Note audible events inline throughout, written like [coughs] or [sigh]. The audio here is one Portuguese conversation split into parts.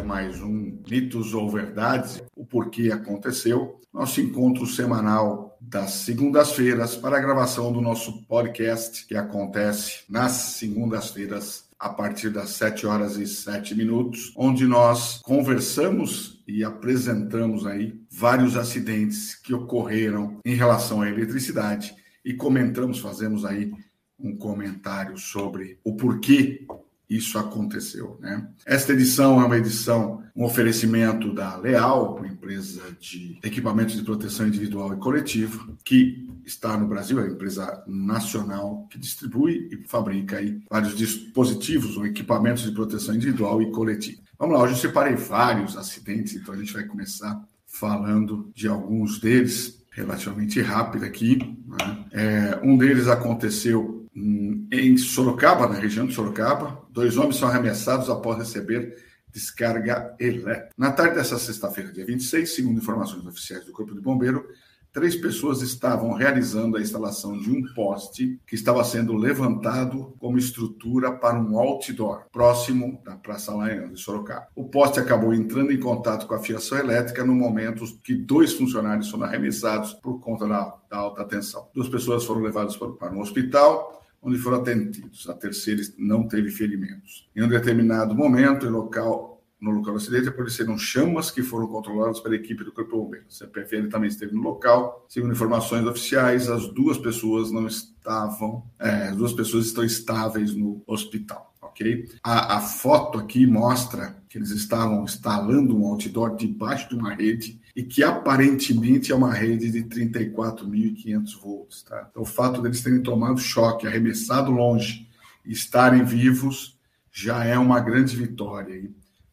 é mais um Mitos ou Verdades, o porquê aconteceu. Nosso encontro semanal das segundas-feiras para a gravação do nosso podcast, que acontece nas segundas-feiras a partir das 7 horas e 7 minutos, onde nós conversamos e apresentamos aí vários acidentes que ocorreram em relação à eletricidade e comentamos, fazemos aí um comentário sobre o porquê isso aconteceu. Né? Esta edição é uma edição, um oferecimento da Leal, uma empresa de equipamentos de proteção individual e coletiva, que está no Brasil, é uma empresa nacional que distribui e fabrica aí vários dispositivos ou equipamentos de proteção individual e coletiva. Vamos lá, hoje eu separei vários acidentes, então a gente vai começar falando de alguns deles relativamente rápido aqui. Né? É, um deles aconteceu em Sorocaba, na região de Sorocaba, dois homens são arremessados após receber descarga elétrica. Na tarde dessa sexta-feira, dia 26, segundo informações oficiais do Corpo de Bombeiro, três pessoas estavam realizando a instalação de um poste que estava sendo levantado como estrutura para um outdoor próximo da Praça Laian de Sorocaba. O poste acabou entrando em contato com a fiação elétrica no momento que dois funcionários foram arremessados por conta da, da alta tensão. Duas pessoas foram levadas para um hospital onde foram atendidos. A terceira não teve ferimentos. Em um determinado momento, em local, no local do acidente, apareceram chamas que foram controladas pela equipe do Corpo Bombeiro. A CPFL também esteve no local. Segundo informações oficiais, as duas pessoas não estavam, é, as duas pessoas estão estáveis no hospital ok? A, a foto aqui mostra que eles estavam instalando um outdoor debaixo de uma rede e que aparentemente é uma rede de 34.500 volts, tá? Então, o fato deles terem tomado choque, arremessado longe e estarem vivos já é uma grande vitória,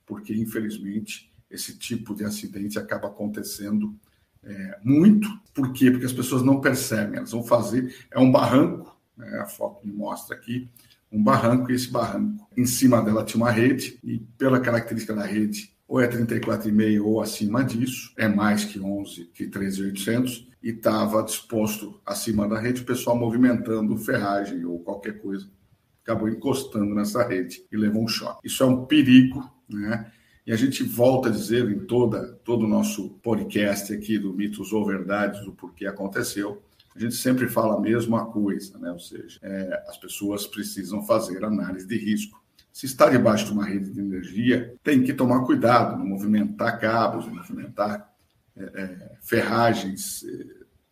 porque infelizmente esse tipo de acidente acaba acontecendo é, muito. Por quê? Porque as pessoas não percebem, elas vão fazer, é um barranco, né, a foto me mostra aqui, um barranco, e esse barranco, em cima dela tinha uma rede, e pela característica da rede, ou é 34,5 ou acima disso, é mais que 11, que 13,800, e estava disposto acima da rede, o pessoal movimentando ferragem ou qualquer coisa, acabou encostando nessa rede e levou um choque. Isso é um perigo, né? E a gente volta a dizer em toda todo o nosso podcast aqui do Mitos ou Verdades, o porquê aconteceu, a gente sempre fala a mesma coisa, né? ou seja, é, as pessoas precisam fazer análise de risco. Se está debaixo de uma rede de energia, tem que tomar cuidado, não movimentar cabos, não movimentar é, é, ferragens, é,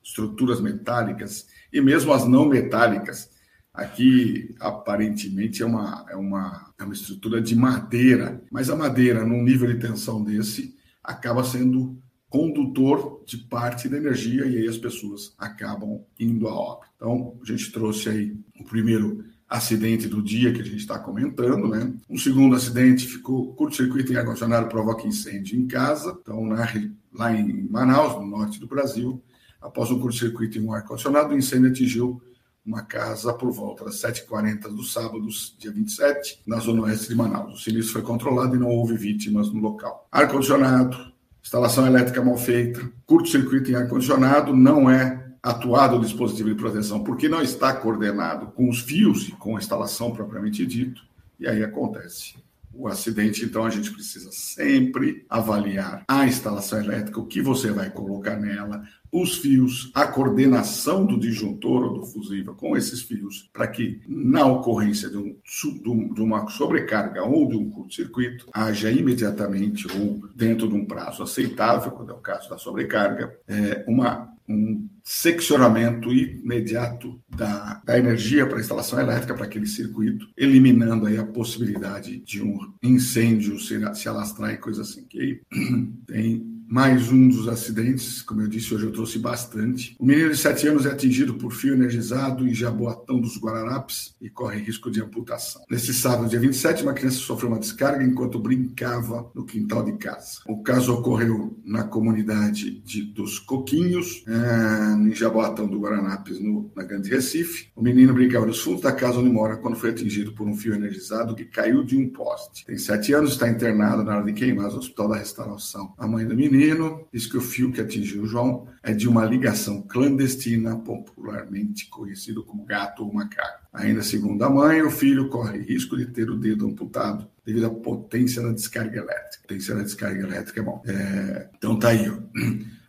estruturas metálicas e mesmo as não metálicas. Aqui, aparentemente, é uma, é, uma, é uma estrutura de madeira, mas a madeira, num nível de tensão desse, acaba sendo condutor de parte da energia e aí as pessoas acabam indo a óbito. Então, a gente trouxe aí o primeiro acidente do dia que a gente está comentando, né? Um segundo acidente ficou curto-circuito em ar-condicionado provoca incêndio em casa, então na, lá em Manaus, no norte do Brasil, após um curto-circuito em um ar-condicionado, o incêndio atingiu uma casa por volta das 7h40 do sábado, dia 27, na zona oeste de Manaus. O sinistro foi controlado e não houve vítimas no local. Ar-condicionado, instalação elétrica mal feita, curto-circuito em ar-condicionado, não é atuado o dispositivo de proteção, porque não está coordenado com os fios e com a instalação propriamente dito, e aí acontece o acidente. Então a gente precisa sempre avaliar a instalação elétrica, o que você vai colocar nela, os fios, a coordenação do disjuntor ou do fusível com esses fios, para que, na ocorrência de, um, de uma sobrecarga ou de um curto-circuito, haja imediatamente ou dentro de um prazo aceitável, quando é o caso da sobrecarga, é, uma um seccionamento imediato da, da energia para a instalação elétrica para aquele circuito, eliminando aí a possibilidade de um incêndio se, se alastrar e coisa assim. Que [clears throat] tem mais um dos acidentes, como eu disse, hoje eu trouxe bastante. O menino de 7 anos é atingido por fio energizado em Jaboatão dos Guararapes e corre risco de amputação. Nesse sábado, dia 27, uma criança sofreu uma descarga enquanto brincava no quintal de casa. O caso ocorreu na comunidade de, dos Coquinhos, é, em Jaboatão do Guararapes, no, na Grande Recife. O menino brincava nos fundos da casa onde mora quando foi atingido por um fio energizado que caiu de um poste. Tem 7 anos, está internado na hora de queimar no Hospital da Restauração. A mãe do menino menino diz que o fio que atingiu João é de uma ligação clandestina, popularmente conhecido como gato ou macaco. Ainda segundo a mãe, o filho corre risco de ter o dedo amputado devido à potência da descarga elétrica. Potência da descarga elétrica é bom. É, então tá aí, ó.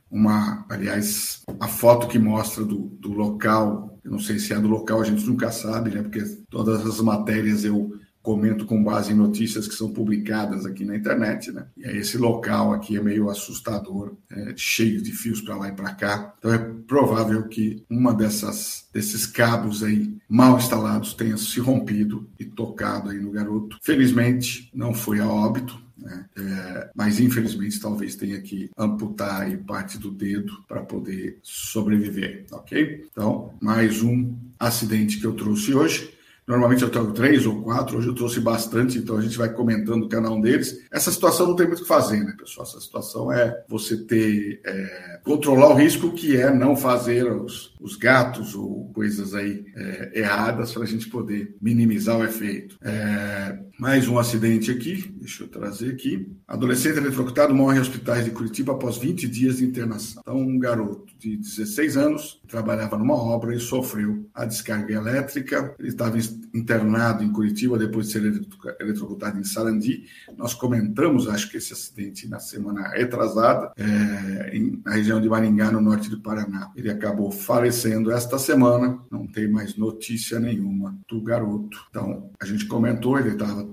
Uma, aliás, a foto que mostra do, do local, eu não sei se é do local, a gente nunca sabe, né? Porque todas as matérias eu comento com base em notícias que são publicadas aqui na internet, né? E aí esse local aqui é meio assustador, é, cheio de fios para lá e para cá. Então é provável que uma dessas desses cabos aí mal instalados tenha se rompido e tocado aí no garoto. Felizmente não foi a óbito, né? É, mas infelizmente talvez tenha que amputar aí parte do dedo para poder sobreviver, ok? Então mais um acidente que eu trouxe hoje. Normalmente eu trago três ou quatro, hoje eu trouxe bastante, então a gente vai comentando cada um deles. Essa situação não tem muito o que fazer, né, pessoal? Essa situação é você ter, é, controlar o risco que é não fazer os, os gatos ou coisas aí é, erradas para a gente poder minimizar o efeito. É, mais um acidente aqui, deixa eu trazer aqui. Adolescente eletrocutado morre em hospitais de Curitiba após 20 dias de internação. Então, um garoto de 16 anos trabalhava numa obra e sofreu a descarga elétrica. Ele estava internado em Curitiba depois de ser eletrocutado em Sarandi. Nós comentamos, acho que esse acidente na semana retrasada, é, em, na região de Maringá, no norte do Paraná. Ele acabou falecendo esta semana. Não tem mais notícia nenhuma do garoto. Então, a gente comentou, ele estava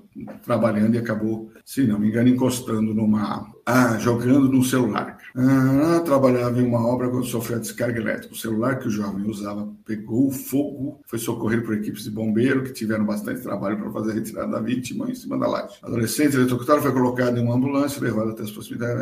trabalhando e acabou, se não me engano, encostando numa. Ah, jogando no celular. Ah, trabalhava em uma obra quando sofreu a descarga elétrica. O celular que o jovem usava pegou fogo, foi socorrido por equipes de bombeiro que tiveram bastante trabalho para fazer a retirada da vítima em cima da laje. Adolescente eletrocutado foi colocado em uma ambulância levado até as proximidades.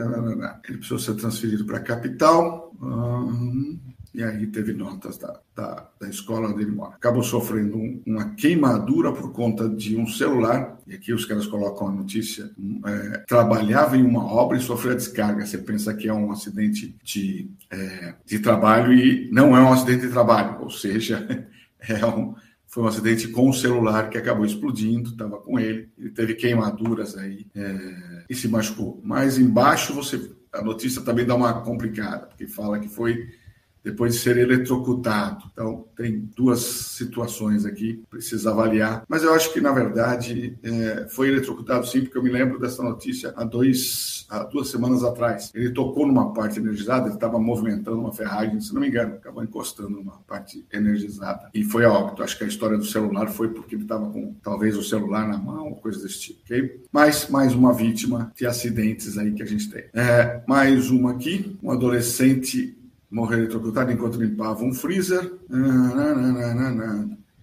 Ele precisou ser transferido para a capital. Hum, e aí teve notas da, da, da escola onde ele mora. Acabou sofrendo um, uma queimadura por conta de um celular, e aqui os caras colocam a notícia, é, trabalhava em uma obra e sofreu a descarga. Você pensa que é um acidente de, é, de trabalho e não é um acidente de trabalho, ou seja, [laughs] é um, foi um acidente com o celular que acabou explodindo, estava com ele, ele teve queimaduras aí é, e se machucou. Mas embaixo você a notícia também dá uma complicada, porque fala que foi depois de ser eletrocutado. Então, tem duas situações aqui, precisa avaliar. Mas eu acho que, na verdade, é, foi eletrocutado sim, porque eu me lembro dessa notícia há, dois, há duas semanas atrás. Ele tocou numa parte energizada, ele estava movimentando uma ferragem, se não me engano, acabou encostando numa parte energizada. E foi a óbito. Acho que a história do celular foi porque ele estava com talvez o celular na mão, coisa desse tipo, ok? Mas mais uma vítima de acidentes aí que a gente tem. É, mais uma aqui, um adolescente morreu eletrocutado enquanto limpava um freezer.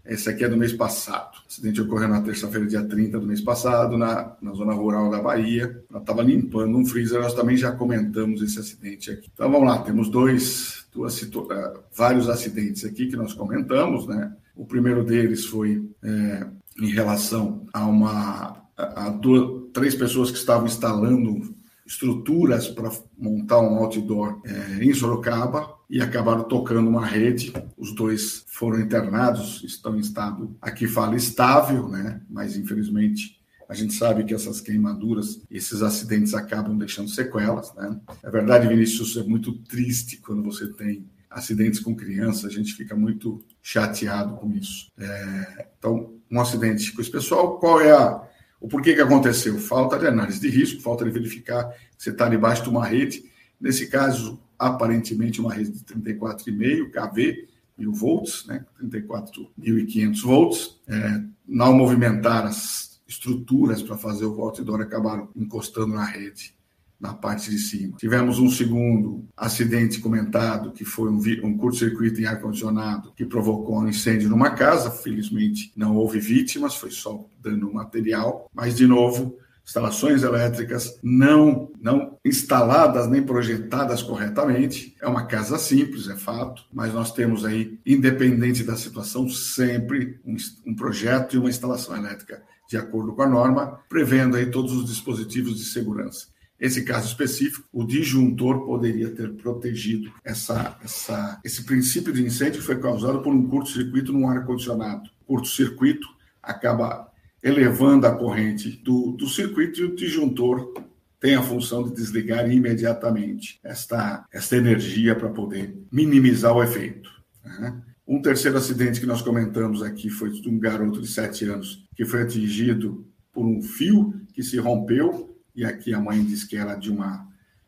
Esse aqui é do mês passado. O acidente ocorreu na terça-feira, dia 30 do mês passado, na, na zona rural da Bahia. Ela estava limpando um freezer, nós também já comentamos esse acidente aqui. Então vamos lá, temos dois, duas uh, vários acidentes aqui que nós comentamos, né? O primeiro deles foi é, em relação a uma a, a duas, três pessoas que estavam instalando estruturas para montar um outdoor é, em Sorocaba e acabaram tocando uma rede. Os dois foram internados, estão em estado, aqui fala estável, né? Mas infelizmente a gente sabe que essas queimaduras, esses acidentes acabam deixando sequelas, né? É verdade, Vinícius, é muito triste quando você tem acidentes com criança, a gente fica muito chateado com isso. É, então, um acidente com esse pessoal, qual é a o porquê que aconteceu? Falta de análise de risco, falta de verificar você está debaixo de uma rede. Nesse caso, aparentemente, uma rede de 34,5 kV, mil volts, né? 34.500 volts. É, não movimentar as estruturas para fazer o outdoor acabaram encostando na rede na parte de cima. Tivemos um segundo acidente comentado, que foi um, um curto-circuito em ar-condicionado, que provocou um incêndio numa casa. Felizmente, não houve vítimas, foi só dano material. Mas, de novo, instalações elétricas não, não instaladas nem projetadas corretamente. É uma casa simples, é fato, mas nós temos aí, independente da situação, sempre um, um projeto e uma instalação elétrica de acordo com a norma, prevendo aí todos os dispositivos de segurança. Esse caso específico, o disjuntor poderia ter protegido essa, essa, esse princípio de incêndio que foi causado por um curto-circuito num ar-condicionado. Curto-circuito acaba elevando a corrente do, do circuito e o disjuntor tem a função de desligar imediatamente esta, esta energia para poder minimizar o efeito. Né? Um terceiro acidente que nós comentamos aqui foi de um garoto de 7 anos que foi atingido por um fio que se rompeu, e aqui a mãe diz que era de uma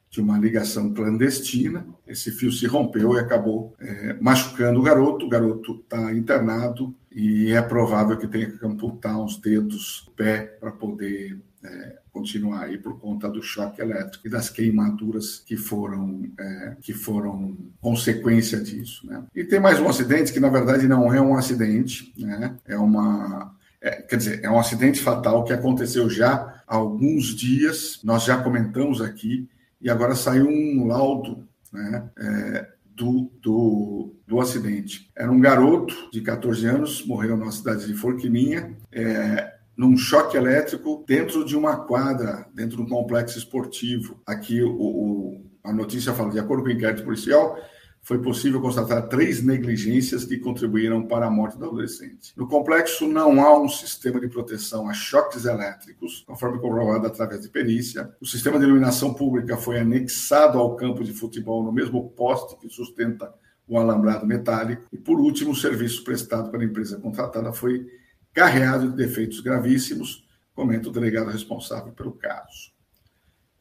de uma ligação clandestina. Esse fio se rompeu e acabou é, machucando o garoto. O garoto está internado e é provável que tenha que amputar uns dedos do pé para poder é, continuar aí por conta do choque elétrico e das queimaduras que foram é, que foram consequência disso. Né? E tem mais um acidente que na verdade não é um acidente, né? é uma é, quer dizer, é um acidente fatal que aconteceu já há alguns dias. Nós já comentamos aqui e agora saiu um laudo né, é, do, do, do acidente. Era um garoto de 14 anos, morreu na cidade de Forquilinha, é, num choque elétrico dentro de uma quadra, dentro de um complexo esportivo. Aqui o, o, a notícia fala, de acordo com o inquérito policial, foi possível constatar três negligências que contribuíram para a morte do adolescente. No complexo não há um sistema de proteção a choques elétricos, conforme comprovado através de perícia. O sistema de iluminação pública foi anexado ao campo de futebol no mesmo poste que sustenta o alambrado metálico. E, por último, o serviço prestado pela empresa contratada foi carreado de defeitos gravíssimos, comenta o delegado responsável pelo caso.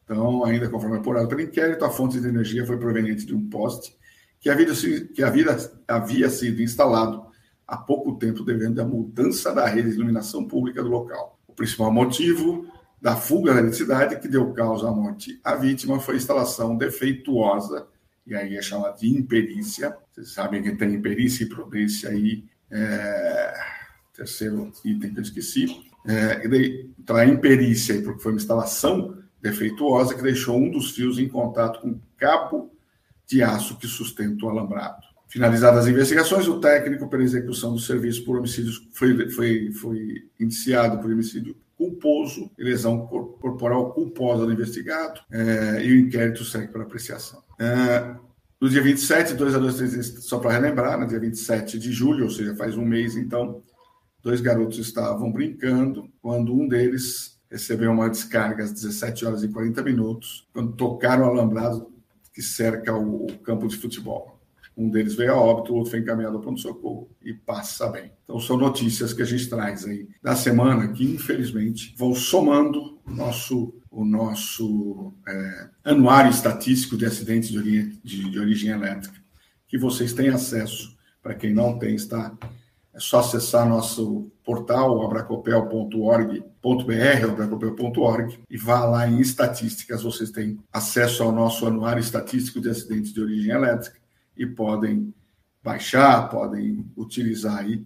Então, ainda conforme apurado pelo inquérito, a fonte de energia foi proveniente de um poste que havia, que havia, havia sido instalado há pouco tempo devido à mudança da rede de iluminação pública do local. O principal motivo da fuga da eletricidade que deu causa à morte à vítima foi a instalação defeituosa, e aí é chamada de imperícia. Vocês sabem que tem imperícia e prudência aí, é... terceiro item que eu esqueci. É, então, a imperícia, porque foi uma instalação defeituosa que deixou um dos fios em contato com o cabo de aço que sustenta o alambrado. Finalizadas as investigações, o técnico pela execução do serviço por homicídio foi, foi, foi iniciado por homicídio culposo e lesão corporal culposa do investigado, é, e o inquérito segue para apreciação. É, no dia 27, dois adolescentes, só para relembrar, no dia 27 de julho, ou seja, faz um mês então, dois garotos estavam brincando quando um deles recebeu uma descarga às 17 horas e 40 minutos, quando tocaram o alambrado que cerca o, o campo de futebol. Um deles veio a óbito, o outro foi encaminhado ao pronto-socorro e passa bem. Então, são notícias que a gente traz aí da semana que, infelizmente, vão somando o nosso, o nosso é, anuário estatístico de acidentes de origem, de, de origem elétrica, que vocês têm acesso. Para quem não tem, está é só acessar nosso portal abracopel.org.br, abracopel.org, e vá lá em estatísticas. Vocês têm acesso ao nosso anuário estatístico de acidentes de origem elétrica e podem baixar, podem utilizar aí.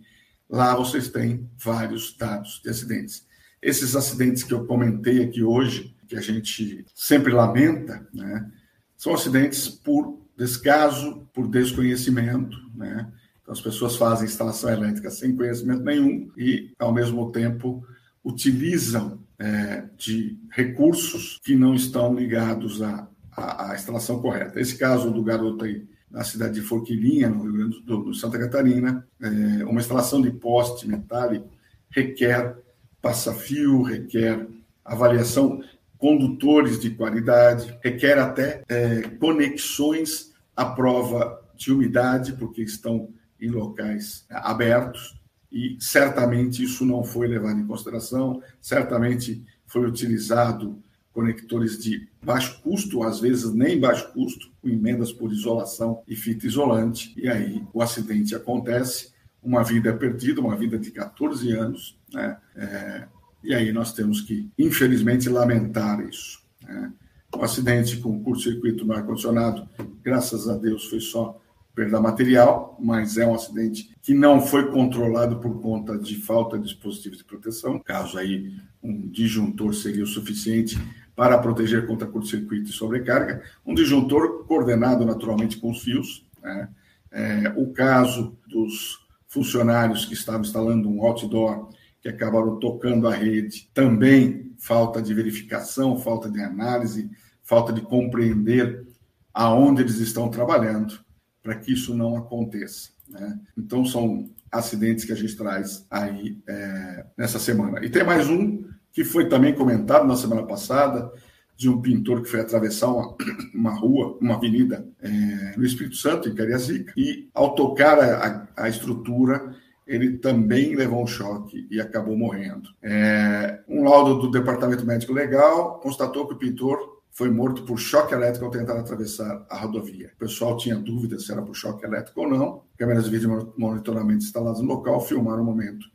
Lá vocês têm vários dados de acidentes. Esses acidentes que eu comentei aqui hoje, que a gente sempre lamenta, né, são acidentes por descaso, por desconhecimento, né? Então, as pessoas fazem instalação elétrica sem conhecimento nenhum e, ao mesmo tempo, utilizam é, de recursos que não estão ligados à, à, à, instalação correta. Esse caso do garoto aí na cidade de Forquilinha, no Rio Grande do Sul, Santa Catarina, é, uma instalação de poste metálico requer passa-fio, requer avaliação condutores de qualidade, requer até é, conexões à prova de umidade, porque estão em locais abertos e certamente isso não foi levado em consideração, certamente foi utilizado conectores de baixo custo, às vezes nem baixo custo, com emendas por isolação e fita isolante, e aí o acidente acontece, uma vida é perdida, uma vida de 14 anos, né? É, e aí nós temos que, infelizmente, lamentar isso. Né? Um acidente com curto-circuito no ar-condicionado, graças a Deus, foi só perda material, mas é um acidente que não foi controlado por conta de falta de dispositivos de proteção. Caso aí um disjuntor seria o suficiente para proteger contra curto-circuito e sobrecarga. Um disjuntor coordenado naturalmente com os fios. Né? É, o caso dos funcionários que estavam instalando um outdoor que acabaram tocando a rede, também falta de verificação, falta de análise, falta de compreender aonde eles estão trabalhando para que isso não aconteça. Né? Então, são acidentes que a gente traz aí é, nessa semana. E tem mais um que foi também comentado na semana passada, de um pintor que foi atravessar uma, [coughs] uma rua, uma avenida é, no Espírito Santo, em Cariacica, e ao tocar a, a, estrutura, ele também levou um choque e acabou morrendo. É, um laudo do Departamento Médico Legal constatou que o pintor foi morto por choque elétrico ao tentar atravessar a rodovia. O pessoal tinha dúvida se era por choque elétrico ou não. Câmeras de vídeo de monitoramento instaladas no local filmaram o momento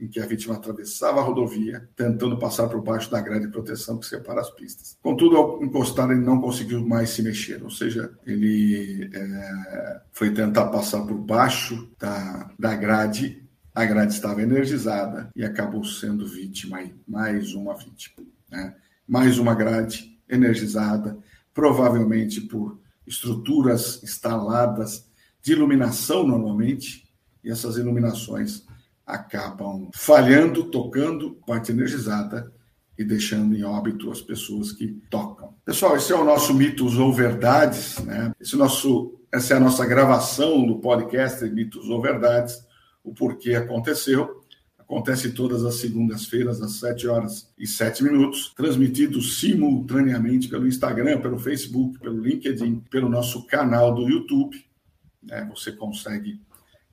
em que a vítima atravessava a rodovia, tentando passar por baixo da grade de proteção que separa as pistas. Contudo, ao encostar, ele não conseguiu mais se mexer, ou seja, ele é, foi tentar passar por baixo da, da grade, a grade estava energizada e acabou sendo vítima, mais uma vítima. Né? Mais uma grade energizada, provavelmente por estruturas instaladas de iluminação normalmente, e essas iluminações acabam falhando, tocando parte energizada e deixando em óbito as pessoas que tocam. Pessoal, esse é o nosso Mitos ou Verdades, né? Esse nosso, essa é a nossa gravação do podcast Mitos ou Verdades, o porquê aconteceu. Acontece todas as segundas-feiras, às 7 horas e 7 minutos, transmitido simultaneamente pelo Instagram, pelo Facebook, pelo LinkedIn, pelo nosso canal do YouTube. É, você consegue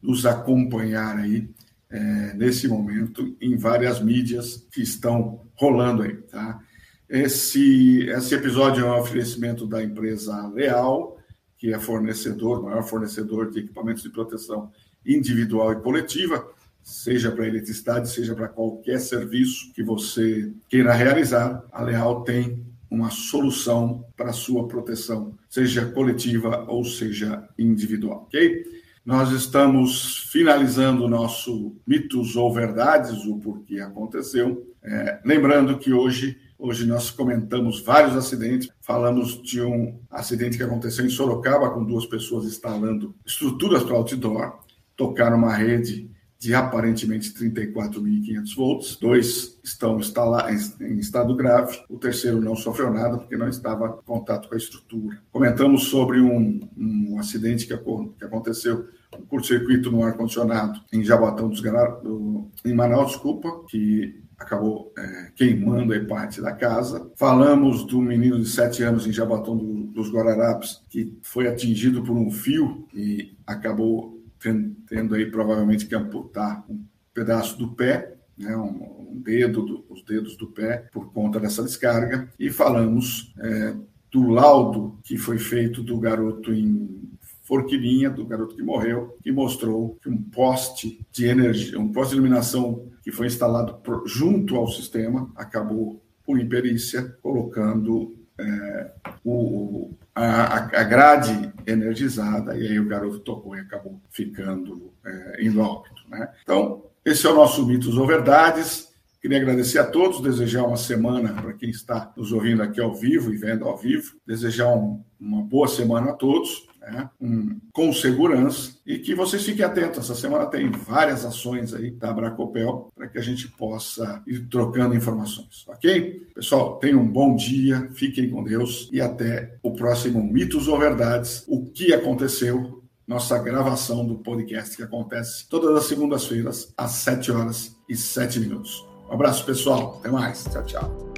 nos acompanhar aí é, nesse momento em várias mídias que estão rolando aí, tá? Esse, esse episódio é um oferecimento da empresa Leal, que é fornecedor, maior fornecedor de equipamentos de proteção individual e coletiva, seja para eletricidade, seja para qualquer serviço que você queira realizar, a Leal tem uma solução para sua proteção, seja coletiva ou seja individual, ok? Nós estamos finalizando o nosso mitos ou verdades, o porquê aconteceu. É, lembrando que hoje, hoje nós comentamos vários acidentes. Falamos de um acidente que aconteceu em Sorocaba, com duas pessoas instalando estruturas para outdoor, tocaram uma rede de aparentemente 34.500 volts. Dois estão em estado grave. O terceiro não sofreu nada porque não estava em contato com a estrutura. Comentamos sobre um, um acidente que, aconteceu um curto-circuito no ar-condicionado em Jabotão dos Gar... em Manaus, desculpa, que acabou é, queimando a parte da casa. Falamos do menino de 7 anos em Jabotão do, dos Guararapes, que foi atingido por um fio e acabou tendo, aí provavelmente que amputar um pedaço do pé, né, um, um dedo, do, os dedos do pé, por conta dessa descarga. E falamos é, do laudo que foi feito do garoto em Forquilinha, do garoto que morreu, que mostrou que um poste de energia, um poste de iluminação que foi instalado junto ao sistema acabou, por imperícia, colocando é, o, a, a, grade energizada, e aí o garoto tocou e acabou ficando é, indo óbito. Né? Então, esse é o nosso Mitos ou Verdades. Queria agradecer a todos, desejar uma semana para quem está nos ouvindo aqui ao vivo e vendo ao vivo, desejar um, uma boa semana a todos né, um, com segurança e que vocês fiquem atentos. Essa semana tem várias ações aí da Abracopel para que a gente possa ir trocando informações, ok? Pessoal, tenham um bom dia, fiquem com Deus e até o próximo Mitos ou Verdades. O que aconteceu? Nossa gravação do podcast que acontece todas as segundas-feiras às 7 horas e 7 minutos. Um abraço, pessoal. Até mais. Tchau, tchau.